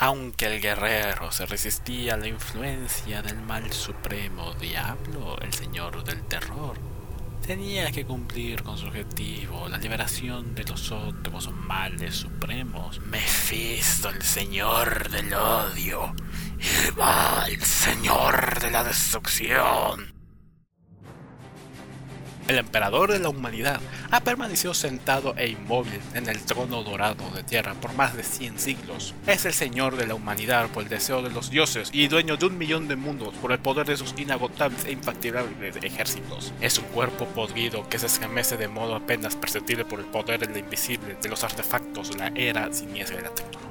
Aunque el guerrero se resistía a la influencia del mal supremo diablo, el señor del terror, tenía que cumplir con su objetivo, la liberación de los otros males supremos. Mephisto, el señor del odio, y el señor de la destrucción el emperador de la humanidad, ha permanecido sentado e inmóvil en el trono dorado de tierra por más de 100 siglos. Es el señor de la humanidad por el deseo de los dioses y dueño de un millón de mundos por el poder de sus inagotables e infatigables ejércitos. Es un cuerpo podrido que se estremece de modo apenas perceptible por el poder de invisible de los artefactos de la era siniestra de la tecnología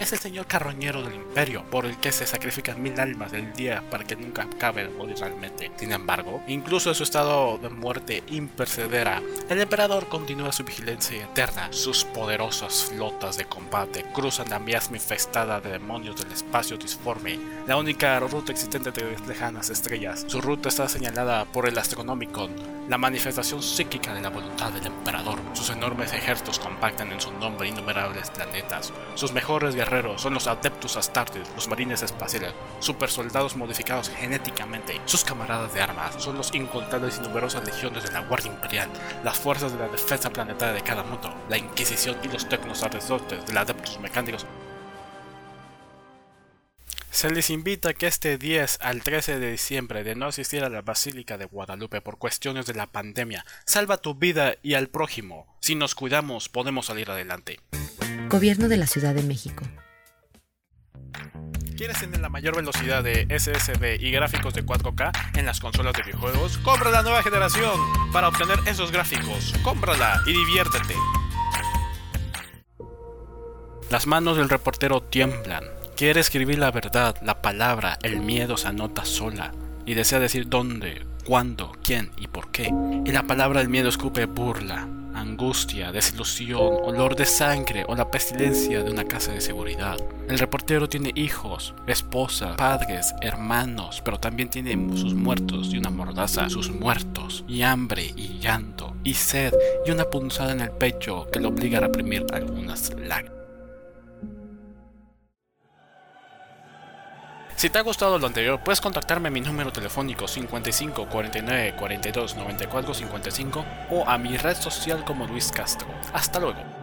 es el señor carroñero del imperio, por el que se sacrifican mil almas del día para que nunca acabe de morir realmente. Sin embargo, incluso en su estado de muerte impercedera, el emperador continúa su vigilancia eterna. Sus poderosas flotas de combate cruzan la miasma infestada de demonios del espacio disforme, la única ruta existente de lejanas estrellas. Su ruta está señalada por el Astronomicon, la manifestación psíquica de la voluntad del emperador. Sus enormes ejércitos compactan en su nombre innumerables planetas. Sus mejores guerreros son los adeptos astartes, los marines espaciales, super soldados modificados genéticamente. Sus camaradas de armas son los incontables y numerosas legiones de la Guardia Imperial, las fuerzas de la defensa planetaria de cada mundo, la Inquisición y los tecnos sacerdotes de los adeptos mecánicos. Se les invita que este 10 al 13 de diciembre de no asistir a la Basílica de Guadalupe por cuestiones de la pandemia. Salva tu vida y al prójimo. Si nos cuidamos, podemos salir adelante. Gobierno de la Ciudad de México. ¿Quieres tener la mayor velocidad de SSD y gráficos de 4K en las consolas de videojuegos? Compra la nueva generación para obtener esos gráficos. Cómprala y diviértete. Las manos del reportero tiemblan. Quiere escribir la verdad, la palabra, el miedo se anota sola y desea decir dónde, cuándo, quién y por qué. Y la palabra del miedo escupe burla, angustia, desilusión, olor de sangre o la pestilencia de una casa de seguridad. El reportero tiene hijos, esposa, padres, hermanos, pero también tiene sus muertos y una mordaza, sus muertos, y hambre y llanto, y sed, y una punzada en el pecho que lo obliga a reprimir algunas lágrimas. Si te ha gustado lo anterior, puedes contactarme a mi número telefónico 55 49 42 94 55 o a mi red social como Luis Castro. Hasta luego.